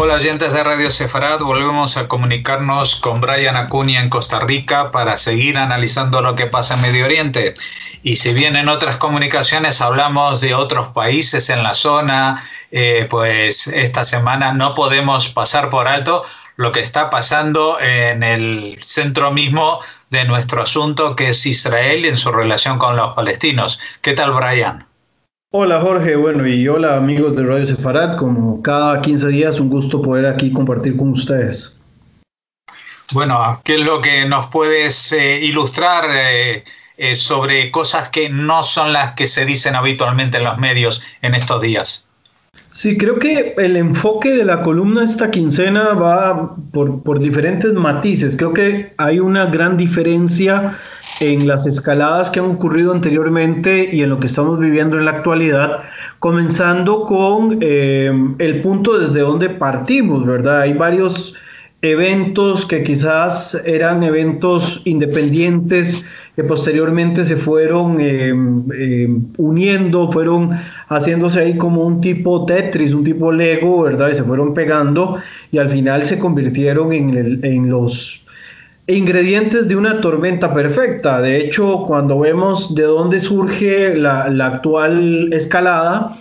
Hola oyentes de Radio Sefarad, volvemos a comunicarnos con Brian Acuña en Costa Rica para seguir analizando lo que pasa en Medio Oriente. Y si bien en otras comunicaciones hablamos de otros países en la zona, eh, pues esta semana no podemos pasar por alto lo que está pasando en el centro mismo de nuestro asunto, que es Israel y en su relación con los palestinos. ¿Qué tal, Brian? Hola Jorge, bueno y hola amigos de Radio Sefarad, como cada 15 días un gusto poder aquí compartir con ustedes. Bueno, ¿qué es lo que nos puedes eh, ilustrar eh, eh, sobre cosas que no son las que se dicen habitualmente en los medios en estos días? Sí, creo que el enfoque de la columna esta quincena va por, por, diferentes matices. Creo que hay una gran diferencia en las escaladas que han ocurrido anteriormente y en lo que estamos viviendo en la actualidad, comenzando con eh, el punto desde donde partimos, ¿verdad? Hay varios eventos que quizás eran eventos independientes que posteriormente se fueron eh, eh, uniendo, fueron haciéndose ahí como un tipo Tetris, un tipo Lego, ¿verdad? Y se fueron pegando y al final se convirtieron en, los ingredientes de una tormenta perfecta. De hecho, cuando vemos de dónde surge la actual escalada,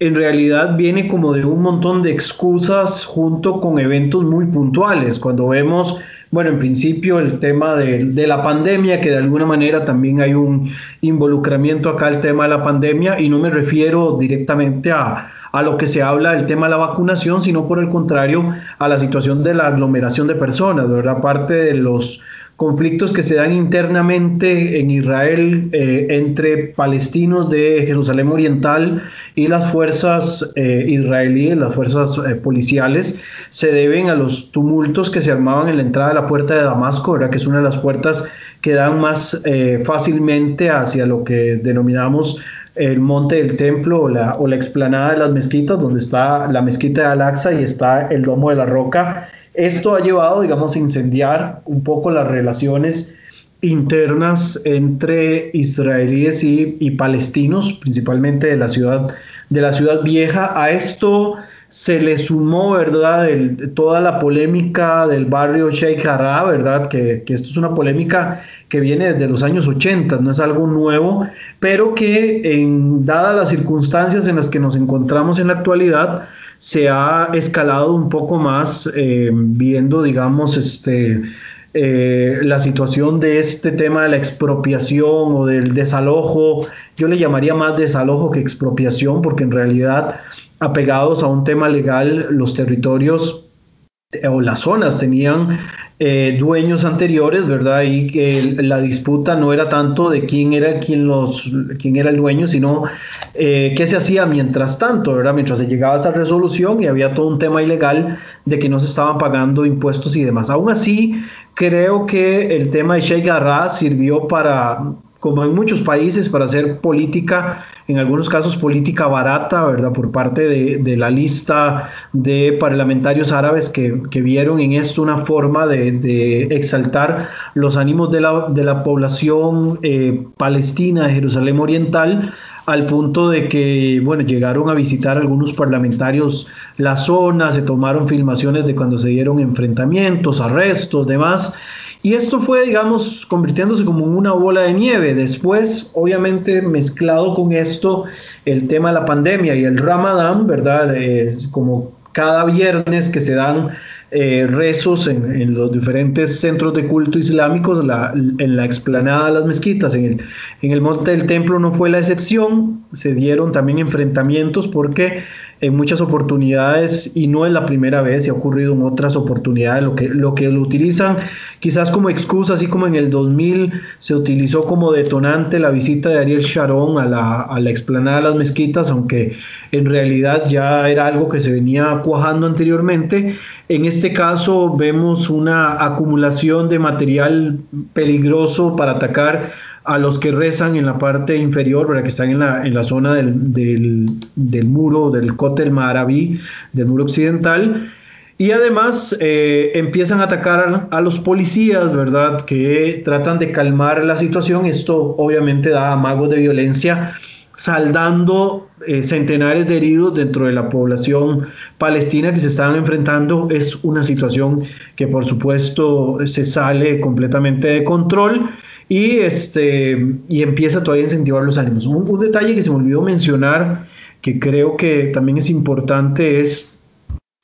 en realidad viene como de un montón de excusas junto con eventos muy puntuales. Cuando vemos, bueno, en principio el tema de, de, la pandemia, que de alguna manera también hay un involucramiento acá el tema de la pandemia, y no me refiero directamente a, a lo que se habla del tema de la vacunación, sino por el contrario a la situación de la aglomeración de personas, ¿verdad? Parte de los conflictos que se dan internamente en Israel eh, entre palestinos de Jerusalén Oriental y las fuerzas eh, israelíes, las fuerzas eh, policiales, se deben a los tumultos que se armaban en la entrada de la puerta de Damasco, que es una de las puertas que dan más fácilmente hacia lo que denominamos el monte del templo o la, o la explanada de las mezquitas, donde está la mezquita de Al-Aqsa y está el domo de la roca esto ha llevado, digamos, a incendiar un poco las relaciones internas entre israelíes y, palestinos, principalmente de la ciudad de la ciudad vieja. A esto se le sumó, ¿verdad?, toda la polémica del barrio Sheikh Jarrah, ¿verdad?, que, que, esto es una polémica que viene desde los años 80, no es algo nuevo, pero que en, dadas las circunstancias en las que nos encontramos en la actualidad, se ha escalado un poco más eh, viendo, digamos, este, eh, la situación de este tema de la expropiación o del desalojo. Yo le llamaría más desalojo que expropiación porque en realidad apegados a un tema legal los territorios o las zonas tenían eh, dueños anteriores, ¿verdad? Y que la disputa no era tanto de quién era, quién los, quién era el dueño, sino eh, qué se hacía mientras tanto, ¿verdad? Mientras se llegaba a esa resolución y había todo un tema ilegal de que no se estaban pagando impuestos y demás. Aún así, creo que el tema de Sheikh Jarrah sirvió para como en muchos países, para hacer política, en algunos casos política barata, ¿verdad? Por parte de, la lista de parlamentarios árabes que, vieron en esto una forma de, exaltar los ánimos de la, población eh, palestina de Jerusalén Oriental, al punto de que, bueno, llegaron a visitar algunos parlamentarios la zona, se tomaron filmaciones de cuando se dieron enfrentamientos, arrestos, demás. Y esto fue, digamos, convirtiéndose como una bola de nieve. Después, obviamente, mezclado con esto, el tema de la pandemia y el Ramadán, ¿verdad? Eh, como cada viernes que se dan eh, rezos en, los diferentes centros de culto islámicos, en la explanada de las mezquitas, en el, en el monte del templo no fue la excepción, se dieron también enfrentamientos porque en muchas oportunidades, y no es la primera vez, se ha ocurrido en otras oportunidades, lo que lo, que lo utilizan quizás como excusa, así como en el 2000 se utilizó como detonante la visita de Ariel Sharon a la, a la explanada de las mezquitas, aunque en realidad ya era algo que se venía cuajando anteriormente. En este caso vemos una acumulación de material peligroso para atacar a los que rezan en la parte inferior, ¿verdad? que están en la, en la zona del, del, del muro, del Kotel Maraví, del muro occidental. Y además eh, empiezan a atacar a los policías, ¿verdad? Que tratan de calmar la situación. Esto obviamente da amagos de violencia saldando eh, centenares de heridos dentro de la población palestina que se están enfrentando. Es una situación que por supuesto se sale completamente de control y, este, y empieza todavía a incentivar los ánimos. Un, detalle que se me olvidó mencionar, que creo que también es importante, es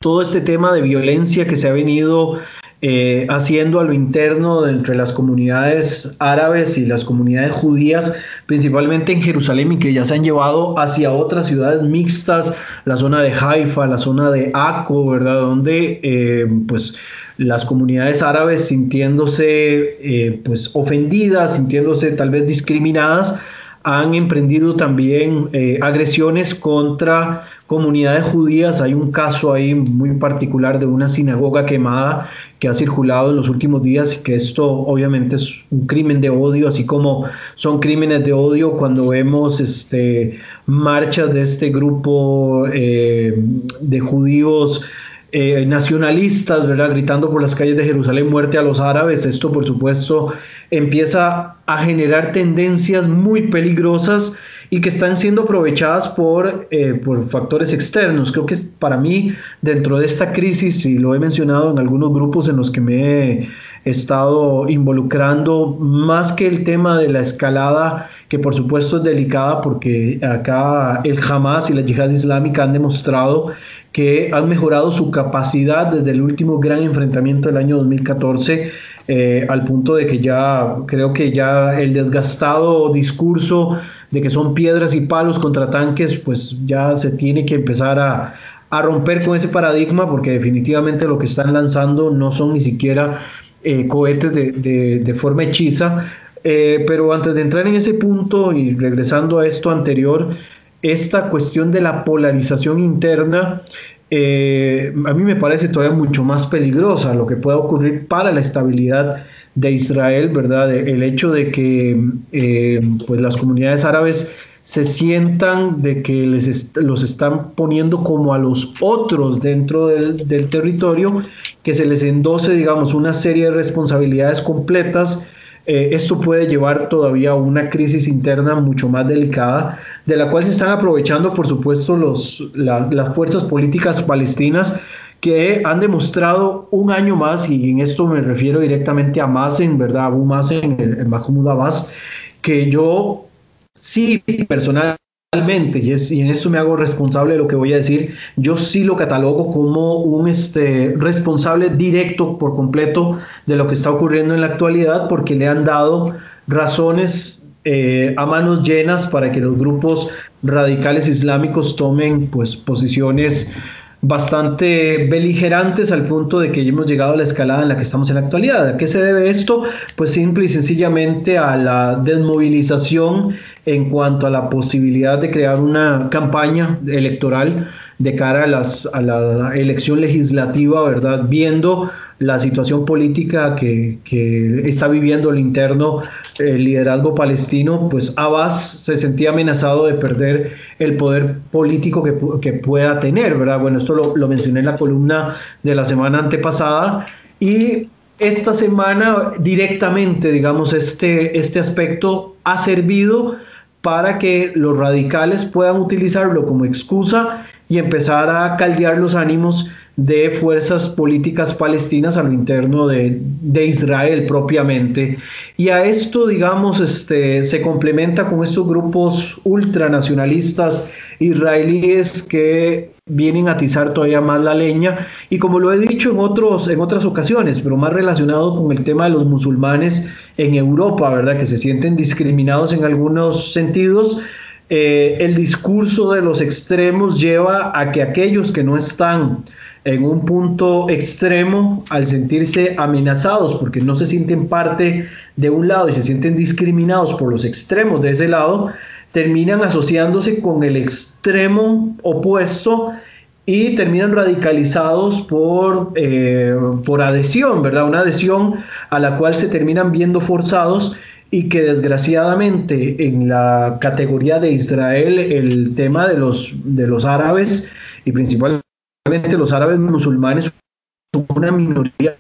todo este tema de violencia que se ha venido eh, haciendo a lo interno entre las comunidades árabes y las comunidades judías, principalmente en Jerusalén, y que ya se han llevado hacia otras ciudades mixtas, la zona de Haifa, la zona de Akko, ¿verdad? Donde eh, pues las comunidades árabes sintiéndose eh, pues ofendidas, sintiéndose tal vez discriminadas, han emprendido también agresiones contra comunidades judías. Hay un caso ahí muy particular de una sinagoga quemada que ha circulado en los últimos días y que esto obviamente es un crimen de odio, así como son crímenes de odio cuando vemos este, marchas de este grupo eh, de judíos. Eh, nacionalistas, ¿verdad? Gritando por las calles de Jerusalén, muerte a los árabes. Esto, por supuesto, empieza a generar tendencias muy peligrosas y que están siendo aprovechadas por, eh, por factores externos. Creo que para mí, dentro de esta crisis, y lo he mencionado en algunos grupos en los que me he estado involucrando, más que el tema de la escalada, que por supuesto es delicada porque acá el Hamas y la yihad islámica han demostrado que han mejorado su capacidad desde el último gran enfrentamiento del año 2014 eh, al punto de que ya creo que ya el desgastado discurso de que son piedras y palos contra tanques, pues ya se tiene que empezar a, romper con ese paradigma porque definitivamente lo que están lanzando no son ni siquiera eh, cohetes de, forma hechiza. Eh, pero antes de entrar en ese punto y regresando a esto anterior, esta cuestión de la polarización interna eh, a mí me parece todavía mucho más peligrosa lo que pueda ocurrir para la estabilidad de Israel, ¿verdad? El hecho de que eh, pues las comunidades árabes se sientan de que les los están poniendo como a los otros dentro del, territorio, que se les endose, digamos, una serie de responsabilidades completas eh, esto puede llevar todavía a una crisis interna mucho más delicada, de la cual se están aprovechando, por supuesto, los, las fuerzas políticas palestinas que han demostrado un año más, y en esto me refiero directamente a Mazen, ¿verdad? Abu Mazen, el, el Mahmoud Abbas, que yo sí personalmente y, en eso me hago responsable de lo que voy a decir, yo sí lo catalogo como un este, responsable directo por completo de lo que está ocurriendo en la actualidad porque le han dado razones eh, a manos llenas para que los grupos radicales islámicos tomen pues, posiciones bastante beligerantes al punto de que hemos llegado a la escalada en la que estamos en la actualidad. ¿A qué se debe esto? Pues simple y sencillamente a la desmovilización en cuanto a la posibilidad de crear una campaña electoral de cara a, las, a la elección legislativa, ¿verdad? Viendo la situación política que, está viviendo el interno el liderazgo palestino, pues Abbas se sentía amenazado de perder el poder político que, pueda tener, ¿verdad? Bueno, esto lo, lo, mencioné en la columna de la semana antepasada y esta semana directamente, digamos, este, este aspecto ha servido para que los radicales puedan utilizarlo como excusa y empezar a caldear los ánimos de fuerzas políticas palestinas a lo interno de, Israel propiamente. Y a esto, digamos, este, se complementa con estos grupos ultranacionalistas israelíes que vienen a atizar todavía más la leña y como lo he dicho en, otros, en otras ocasiones, pero más relacionado con el tema de los musulmanes en Europa, ¿verdad? Que se sienten discriminados en algunos sentidos. Eh, el discurso de los extremos lleva a que aquellos que no están en un punto extremo al sentirse amenazados porque no se sienten parte de un lado y se sienten discriminados por los extremos de ese lado, terminan asociándose con el extremo opuesto y terminan radicalizados por, eh, por adhesión, ¿verdad? Una adhesión a la cual se terminan viendo forzados y que desgraciadamente en la categoría de Israel el tema de los, de los árabes y principalmente los árabes musulmanes son una minoría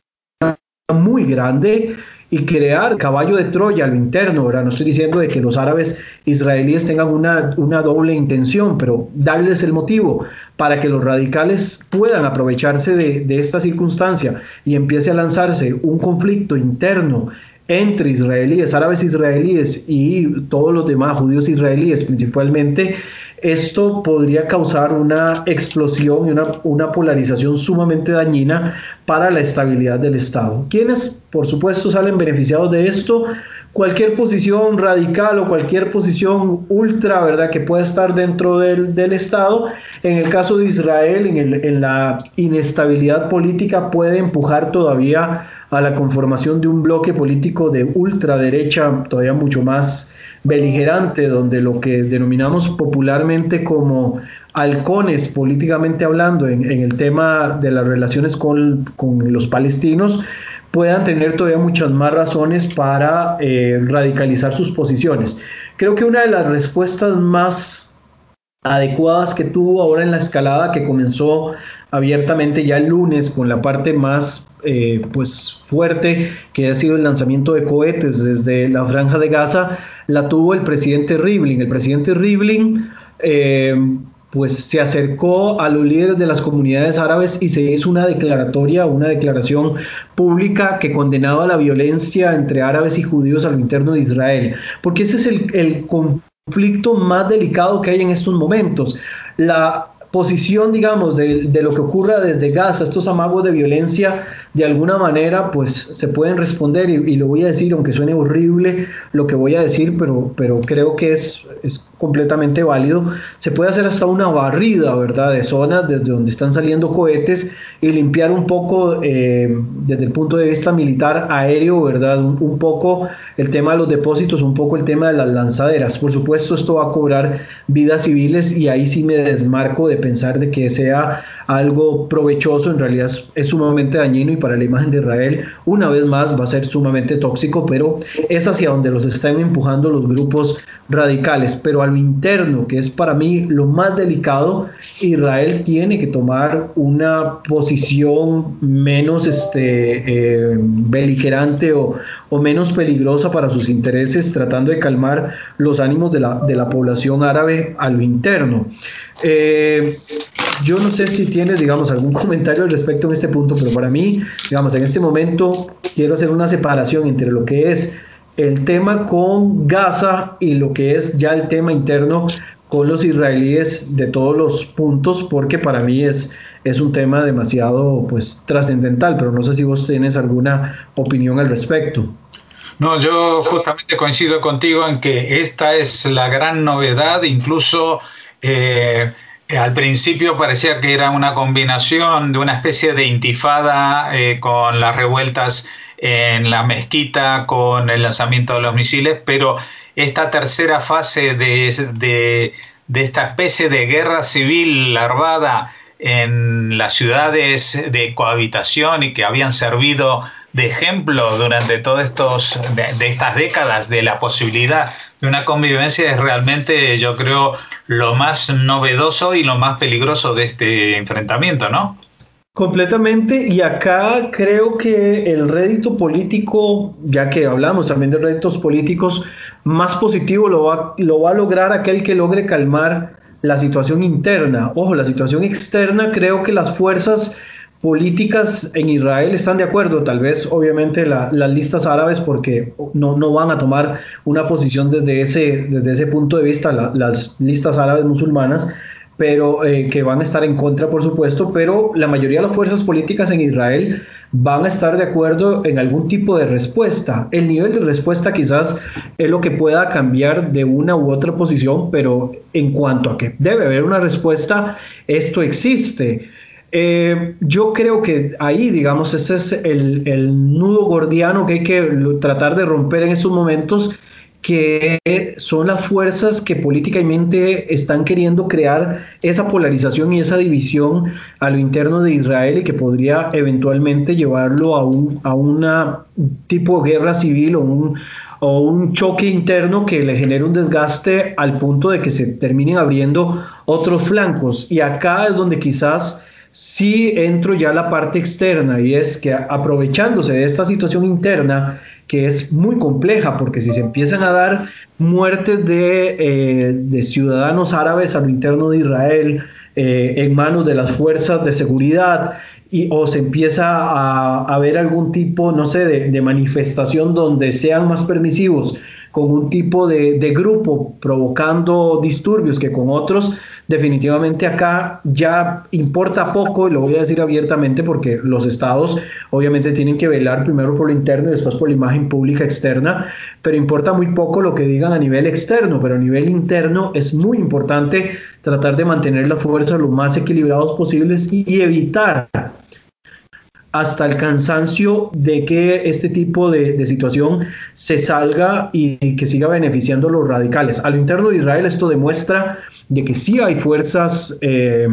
muy grande y crear caballo de Troya a lo interno, ¿verdad? No estoy diciendo de que los árabes israelíes tengan una, una doble intención, pero darles el motivo para que los radicales puedan aprovecharse de, de esta circunstancia y empiece a lanzarse un conflicto interno entre israelíes, árabes israelíes y todos los demás judíos israelíes principalmente, esto podría causar una explosión y una, una, polarización sumamente dañina para la estabilidad del Estado. ¿Quiénes, por supuesto, salen beneficiados de esto? Cualquier posición radical o cualquier posición ultra, ¿verdad?, que pueda estar dentro del, del Estado. En el caso de Israel, en, el, en la inestabilidad política, puede empujar todavía a la conformación de un bloque político de ultraderecha todavía mucho más beligerante, donde lo que denominamos popularmente como halcones políticamente hablando en, el tema de las relaciones con, con, los palestinos, puedan tener todavía muchas más razones para eh, radicalizar sus posiciones. Creo que una de las respuestas más adecuadas que tuvo ahora en la escalada que comenzó abiertamente ya el lunes con la parte más eh, pues fuerte que ha sido el lanzamiento de cohetes desde la franja de Gaza, la tuvo el presidente Rivlin. El presidente Rivlin eh, pues se acercó a los líderes de las comunidades árabes y se hizo una declaratoria, una declaración pública que condenaba la violencia entre árabes y judíos a lo interno de Israel, porque ese es el, el conflicto más delicado que hay en estos momentos. La posición, digamos, de, de, lo que ocurra desde Gaza, estos amagos de violencia, de alguna manera, pues se pueden responder, y, y, lo voy a decir, aunque suene horrible lo que voy a decir, pero, pero creo que es, es completamente válido, se puede hacer hasta una barrida, ¿verdad?, de zonas desde donde están saliendo cohetes y limpiar un poco, eh, desde el punto de vista militar aéreo, ¿verdad?, un, un poco el tema de los depósitos, un poco el tema de las lanzaderas. Por supuesto, esto va a cobrar vidas civiles y ahí sí me desmarco de pensar de que sea algo provechoso, en realidad es, sumamente dañino y para la imagen de Israel, una vez más, va a ser sumamente tóxico, pero es hacia donde los están empujando los grupos radicales. Pero a lo interno, que es para mí lo más delicado, Israel tiene que tomar una posición menos este, eh, beligerante o, o, menos peligrosa para sus intereses, tratando de calmar los ánimos de la, de la población árabe a lo interno. Eh, yo no sé si tienes, digamos, algún comentario al respecto en este punto, pero para mí, digamos, en este momento quiero hacer una separación entre lo que es el tema con Gaza y lo que es ya el tema interno con los israelíes de todos los puntos, porque para mí es, es un tema demasiado pues trascendental, pero no sé si vos tienes alguna opinión al respecto. No, yo justamente coincido contigo en que esta es la gran novedad, incluso eh, al principio parecía que era una combinación de una especie de intifada eh, con las revueltas en la mezquita, con el lanzamiento de los misiles, pero esta tercera fase de, de, de esta especie de guerra civil larvada en las ciudades de cohabitación y que habían servido de ejemplo durante todas estos de, estas décadas de la posibilidad de una convivencia es realmente yo creo lo más novedoso y lo más peligroso de este enfrentamiento, ¿no? Completamente, y acá creo que el rédito político, ya que hablamos también de réditos políticos, más positivo lo va, lo va a lograr aquel que logre calmar la situación interna. Ojo, la situación externa, creo que las fuerzas políticas en Israel están de acuerdo, tal vez obviamente la, las listas árabes porque no, no, van a tomar una posición desde ese, desde ese punto de vista, la, las listas árabes musulmanas, pero eh, que van a estar en contra, por supuesto, pero la mayoría de las fuerzas políticas en Israel van a estar de acuerdo en algún tipo de respuesta. El nivel de respuesta quizás es lo que pueda cambiar de una u otra posición, pero en cuanto a que debe haber una respuesta, esto existe. Eh, yo creo que ahí, digamos, este es el, nudo gordiano que hay que tratar de romper en estos momentos que son las fuerzas que políticamente están queriendo crear esa polarización y esa división a lo interno de Israel y que podría eventualmente llevarlo a un a una tipo de guerra civil o un, o un choque interno que le genere un desgaste al punto de que se terminen abriendo otros flancos. Y acá es donde quizás sí entro ya a la parte externa y es que aprovechándose de esta situación interna que es muy compleja, porque si se empiezan a dar muertes de, eh, de ciudadanos árabes a lo interno de Israel, eh, en manos de las fuerzas de seguridad, y, o se empieza a, ver algún tipo, no sé, de, manifestación donde sean más permisivos con un tipo de, de, grupo provocando disturbios que con otros, definitivamente acá ya importa poco, y lo voy a decir abiertamente porque los estados obviamente tienen que velar primero por lo interno y después por la imagen pública externa, pero importa muy poco lo que digan a nivel externo, pero a nivel interno es muy importante tratar de mantener las fuerzas lo más equilibrados posibles y evitar hasta el cansancio de que este tipo de, situación se salga y, que siga beneficiando a los radicales. A lo interno de Israel esto demuestra de que sí hay fuerzas eh,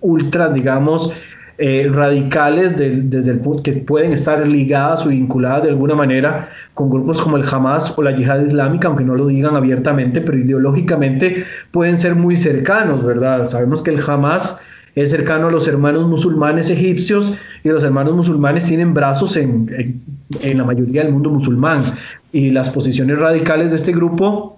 ultras, digamos, eh, radicales desde el que pueden estar ligadas o vinculadas de alguna manera con grupos como el Hamas o la Yihad Islámica, aunque no lo digan abiertamente, pero ideológicamente pueden ser muy cercanos, ¿verdad? Sabemos que el Hamas es cercano a los hermanos musulmanes egipcios y los hermanos musulmanes tienen brazos en, en, la mayoría del mundo musulmán. Y las posiciones radicales de este grupo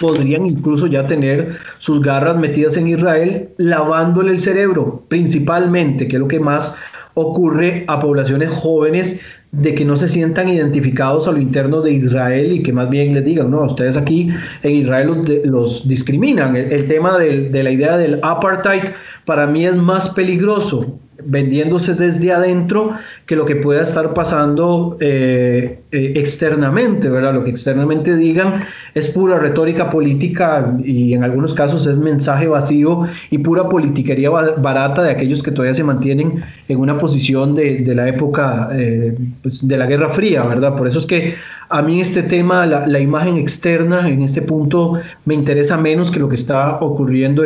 podrían incluso ya tener sus garras metidas en Israel, lavándole el cerebro, principalmente, que es lo que más ocurre a poblaciones jóvenes de que no se sientan identificados a lo interno de Israel y que más bien les digan, no, ustedes aquí en Israel los, discriminan. El, tema de la idea del apartheid para mí es más peligroso vendiéndose desde adentro que lo que pueda estar pasando eh, eh, externamente, ¿verdad? Lo que externamente digan es pura retórica política y en algunos casos es mensaje vacío y pura politiquería barata de aquellos que todavía se mantienen en una posición de, la época eh, pues, de la Guerra Fría, ¿verdad? Por eso es que a mí este tema, la, imagen externa en este punto me interesa menos que lo que está ocurriendo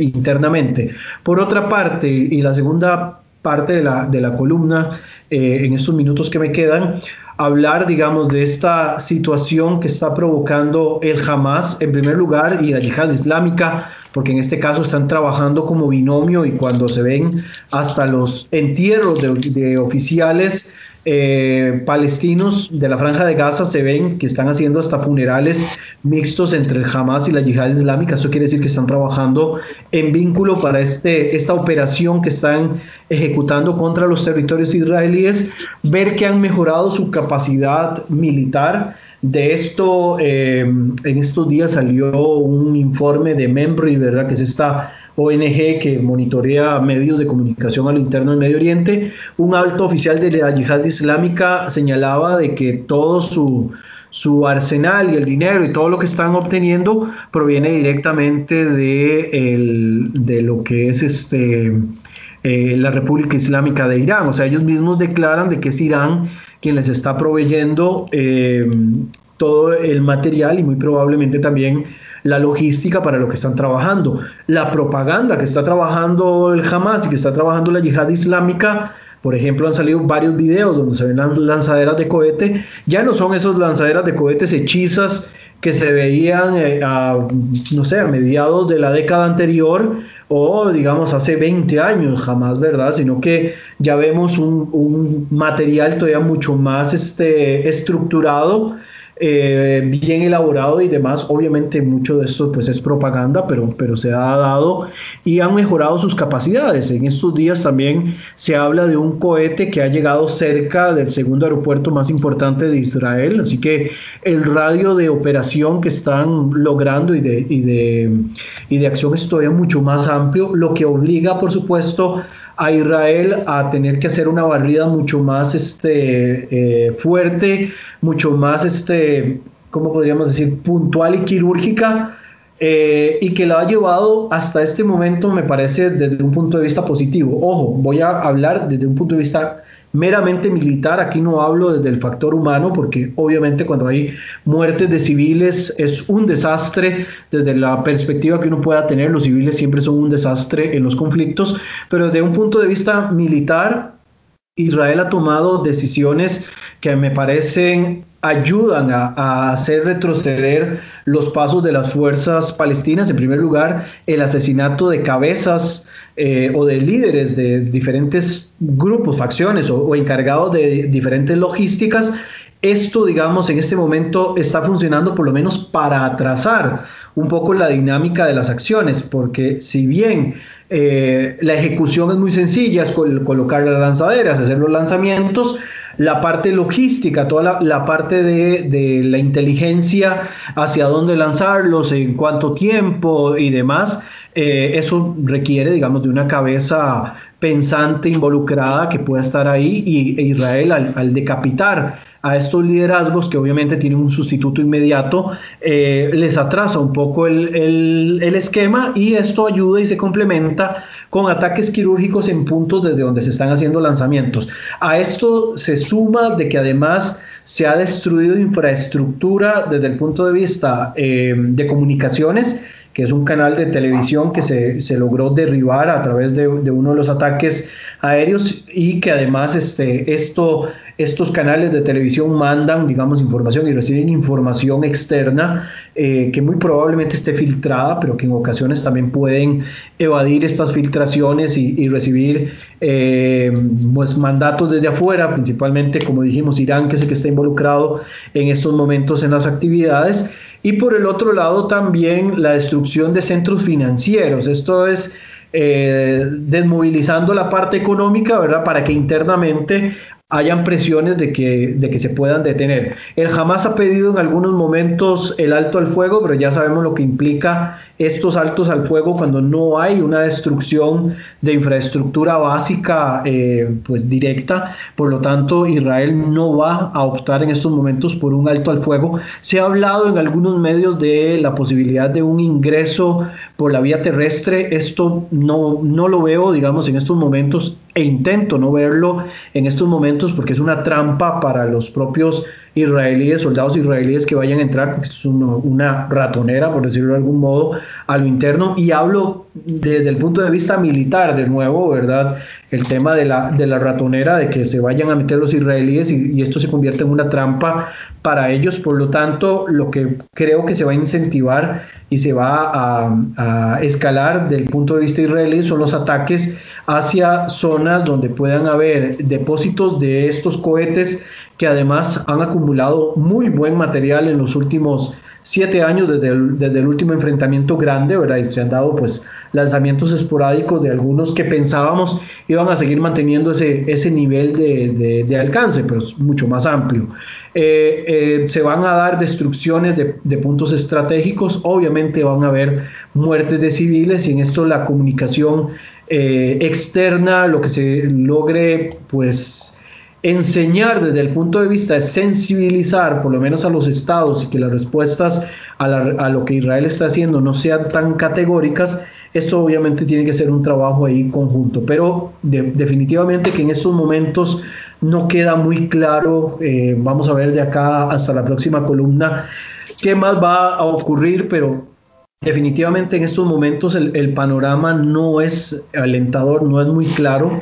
internamente. Por otra parte, y la segunda parte de la, de la columna eh, en estos minutos que me quedan, hablar, digamos, de esta situación que está provocando el Hamas, en primer lugar, y la yihad islámica, porque en este caso están trabajando como binomio y cuando se ven hasta los entierros de oficiales eh, palestinos de la franja de Gaza se ven que están haciendo hasta funerales mixtos entre el Hamas y la yihad islámica. Eso quiere decir que están trabajando en vínculo para este, esta operación que están ejecutando contra los territorios israelíes. Ver que han mejorado su capacidad militar. De esto, eh, en estos días salió un informe de Membri, ¿verdad? Que es esta ONG que monitorea medios de comunicación a lo interno del Medio Oriente, un alto oficial de la yihad islámica señalaba de que todo su, su arsenal y el dinero y todo lo que están obteniendo proviene directamente de, de lo que es este, eh, la República Islámica de Irán. O sea, ellos mismos declaran de que es Irán quien les está proveyendo eh, todo el material y muy probablemente también la logística para lo que están trabajando. La propaganda que está trabajando el Hamas y que está trabajando la yihad islámica, por ejemplo, han salido varios videos donde se ven lanzaderas de cohete. Ya no son esos lanzaderas de cohetes hechizas que se veían eh, a, no sé, a mediados de la década anterior o digamos hace 20 años, jamás, ¿verdad? Sino que ya vemos un, un material todavía mucho más este, estructurado eh, bien elaborado y demás. Obviamente mucho de esto pues es propaganda, pero, pero se ha dado y han mejorado sus capacidades. En estos días también se habla de un cohete que ha llegado cerca del segundo aeropuerto más importante de Israel, así que el radio de operación que están logrando y de, y de, y de acción es todavía mucho más amplio, lo que obliga por supuesto a Israel a tener que hacer una barrida mucho más este, eh, fuerte, mucho más, este, ¿cómo podríamos decir?, puntual y quirúrgica, eh, y que la ha llevado hasta este momento, me parece, desde un punto de vista positivo. Ojo, voy a hablar desde un punto de vista meramente militar, aquí no hablo desde el factor humano, porque obviamente cuando hay muertes de civiles es un desastre desde la perspectiva que uno pueda tener, los civiles siempre son un desastre en los conflictos, pero desde un punto de vista militar, Israel ha tomado decisiones que me parecen ayudan a, hacer retroceder los pasos de las fuerzas palestinas. En primer lugar, el asesinato de cabezas eh, o de líderes de diferentes grupos, facciones o, encargados de diferentes logísticas esto, digamos, en este momento está funcionando por lo menos para atrasar un poco la dinámica de las acciones, porque si bien eh, la ejecución es muy sencilla, es colocar las lanzaderas, hacer los lanzamientos, la parte logística, toda la, parte de, la inteligencia hacia dónde lanzarlos, en cuánto tiempo y demás, eh, eso requiere, digamos, de una cabeza pensante, involucrada, que pueda estar ahí y e Israel al decapitar a estos liderazgos que obviamente tienen un sustituto inmediato, eh, les atrasa un poco el, esquema y esto ayuda y se complementa con ataques quirúrgicos en puntos desde donde se están haciendo lanzamientos. A esto se suma de que además se ha destruido infraestructura desde el punto de vista eh, de comunicaciones que es un canal de televisión que se, logró derribar a través de, uno de los ataques aéreos y que además este, esto, estos canales de televisión mandan, digamos, información y reciben información externa eh, que muy probablemente esté filtrada, pero que en ocasiones también pueden evadir estas filtraciones y, recibir eh, pues, mandatos desde afuera, principalmente, como dijimos, Irán, que es el que está involucrado en estos momentos en las actividades y por el otro lado también la destrucción de centros financieros. Esto es eh, desmovilizando la parte económica, ¿verdad? Para que internamente hayan presiones de que, de que se puedan detener. El Hamas ha pedido en algunos momentos el alto al fuego, pero ya sabemos lo que implica estos altos al fuego cuando no hay una destrucción de infraestructura básica eh, pues directa. Por lo tanto, Israel no va a optar en estos momentos por un alto al fuego. Se ha hablado en algunos medios de la posibilidad de un ingreso por la vía terrestre. Esto no, no lo veo, digamos, en estos momentos e intento no verlo en estos momentos porque es una trampa para los propios israelíes, soldados israelíes que vayan a entrar, porque es una ratonera, por decirlo de algún modo, a lo interno. Y hablo desde el punto de vista militar, de nuevo, ¿verdad? El tema de la, de la ratonera, de que se vayan a meter los israelíes y, esto se convierte en una trampa para ellos. Por lo tanto, lo que creo que se va a incentivar y se va a, a escalar del punto de vista israelí son los ataques hacia zonas donde puedan haber depósitos de estos cohetes que además han acumulado muy buen material en los últimos siete años desde el, desde el último enfrentamiento grande, ¿verdad? Y se han dado pues lanzamientos esporádicos de algunos que pensábamos iban a seguir manteniendo ese, ese nivel de, de, alcance, pero es mucho más amplio. Eh, eh, se van a dar destrucciones de, puntos estratégicos, obviamente van a haber muertes de civiles y en esto la comunicación eh, externa, lo que se logre pues enseñar desde el punto de vista de sensibilizar por lo menos a los estados y que las respuestas a, lo que Israel está haciendo no sean tan categóricas, esto obviamente tiene que ser un trabajo ahí conjunto, pero definitivamente que en estos momentos no queda muy claro, eh, vamos a ver de acá hasta la próxima columna, qué más va a ocurrir, pero definitivamente en estos momentos el, el panorama no es alentador, no es muy claro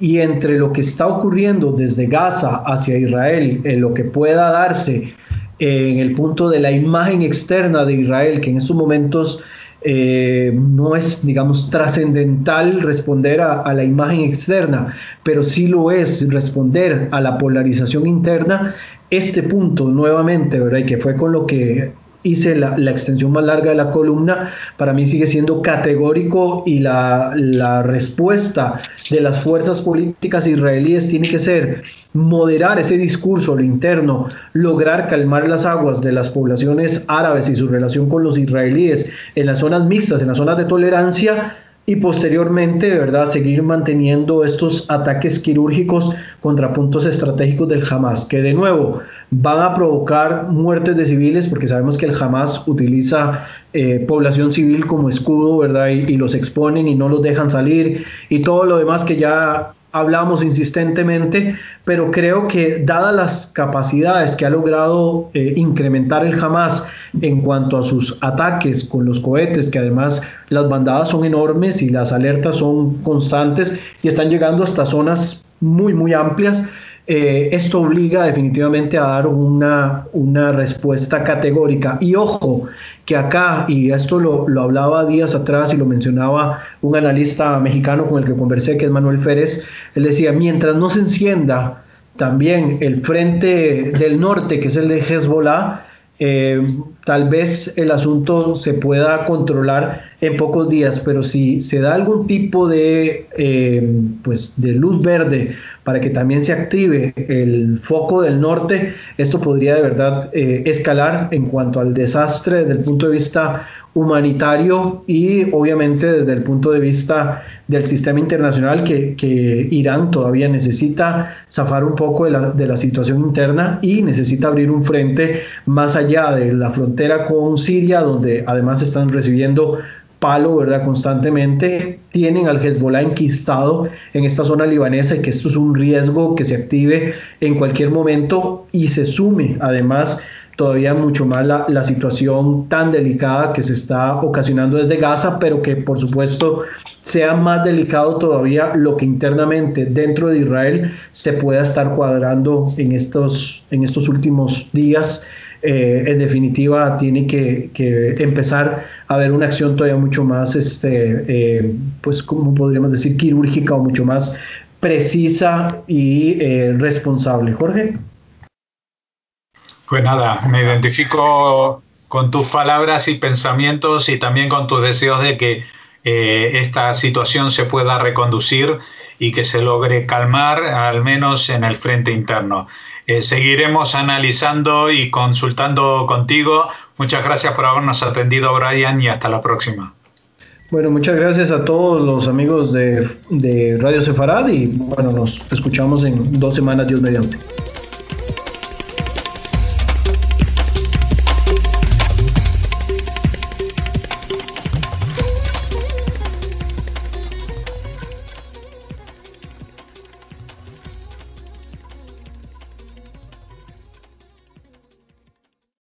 y entre lo que está ocurriendo desde Gaza hacia Israel, en lo que pueda darse en el punto de la imagen externa de Israel, que en estos momentos eh, no es, digamos, trascendental responder a, la imagen externa, pero sí lo es responder a la polarización interna, este punto nuevamente, ¿verdad? Y que fue con lo que hice la, extensión más larga de la columna, para mí sigue siendo categórico y la, la respuesta de las fuerzas políticas israelíes tiene que ser moderar ese discurso, lo interno, lograr calmar las aguas de las poblaciones árabes y su relación con los israelíes en las zonas mixtas, en las zonas de tolerancia, y posteriormente, ¿verdad?, seguir manteniendo estos ataques quirúrgicos contra puntos estratégicos del Hamas, que de nuevo van a provocar muertes de civiles, porque sabemos que el Hamas utiliza eh, población civil como escudo, ¿verdad?, y, y los exponen y no los dejan salir, y todo lo demás que ya hablamos insistentemente, pero creo que dadas las capacidades que ha logrado eh, incrementar el Hamas en cuanto a sus ataques con los cohetes, que además las bandadas son enormes y las alertas son constantes y están llegando hasta zonas muy, muy amplias, eh, esto obliga definitivamente a dar una, una, respuesta categórica. Y ojo, que acá, y esto lo, lo, hablaba días atrás y lo mencionaba un analista mexicano con el que conversé, que es Manuel Férez, él decía, mientras no se encienda también el frente del norte, que es el de Hezbollah, eh, tal vez el asunto se pueda controlar en pocos días, pero si se da algún tipo de, eh, pues de luz verde para que también se active el foco del norte, esto podría de verdad eh, escalar en cuanto al desastre desde el punto de vista humanitario y obviamente desde el punto de vista del sistema internacional que, Irán todavía necesita zafar un poco de la, de la, situación interna y necesita abrir un frente más allá de la frontera con Siria, donde además están recibiendo palo, ¿verdad? Constantemente tienen al Hezbollah enquistado en esta zona libanesa y que esto es un riesgo que se active en cualquier momento y se sume además todavía mucho más la, la, situación tan delicada que se está ocasionando desde Gaza, pero que por supuesto sea más delicado todavía lo que internamente dentro de Israel se pueda estar cuadrando en estos, en estos últimos días. Eh, en definitiva, tiene que, que, empezar a haber una acción todavía mucho más, este, eh, pues, como podríamos decir, quirúrgica o mucho más precisa y eh, responsable. Jorge. Pues nada, me identifico con tus palabras y pensamientos y también con tus deseos de que eh, esta situación se pueda reconducir y que se logre calmar, al menos en el frente interno. Eh, seguiremos analizando y consultando contigo. Muchas gracias por habernos atendido, Brian, y hasta la próxima. Bueno, muchas gracias a todos los amigos de, Radio Sefarad y bueno, nos escuchamos en dos semanas, Dios mediante.